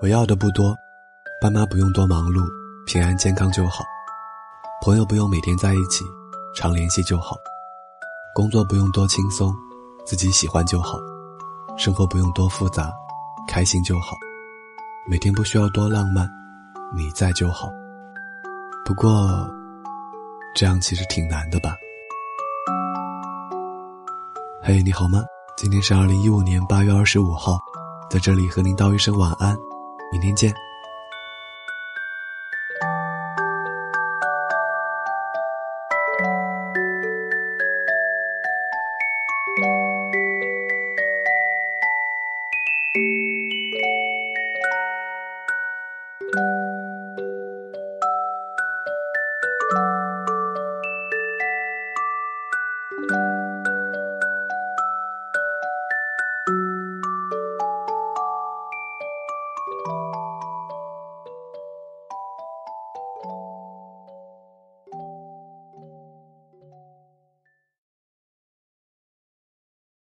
我要的不多，爸妈不用多忙碌，平安健康就好；朋友不用每天在一起，常联系就好；工作不用多轻松，自己喜欢就好；生活不用多复杂，开心就好；每天不需要多浪漫，你在就好。不过，这样其实挺难的吧？嘿，你好吗？今天是二零一五年八月二十五号，在这里和您道一声晚安。明天见。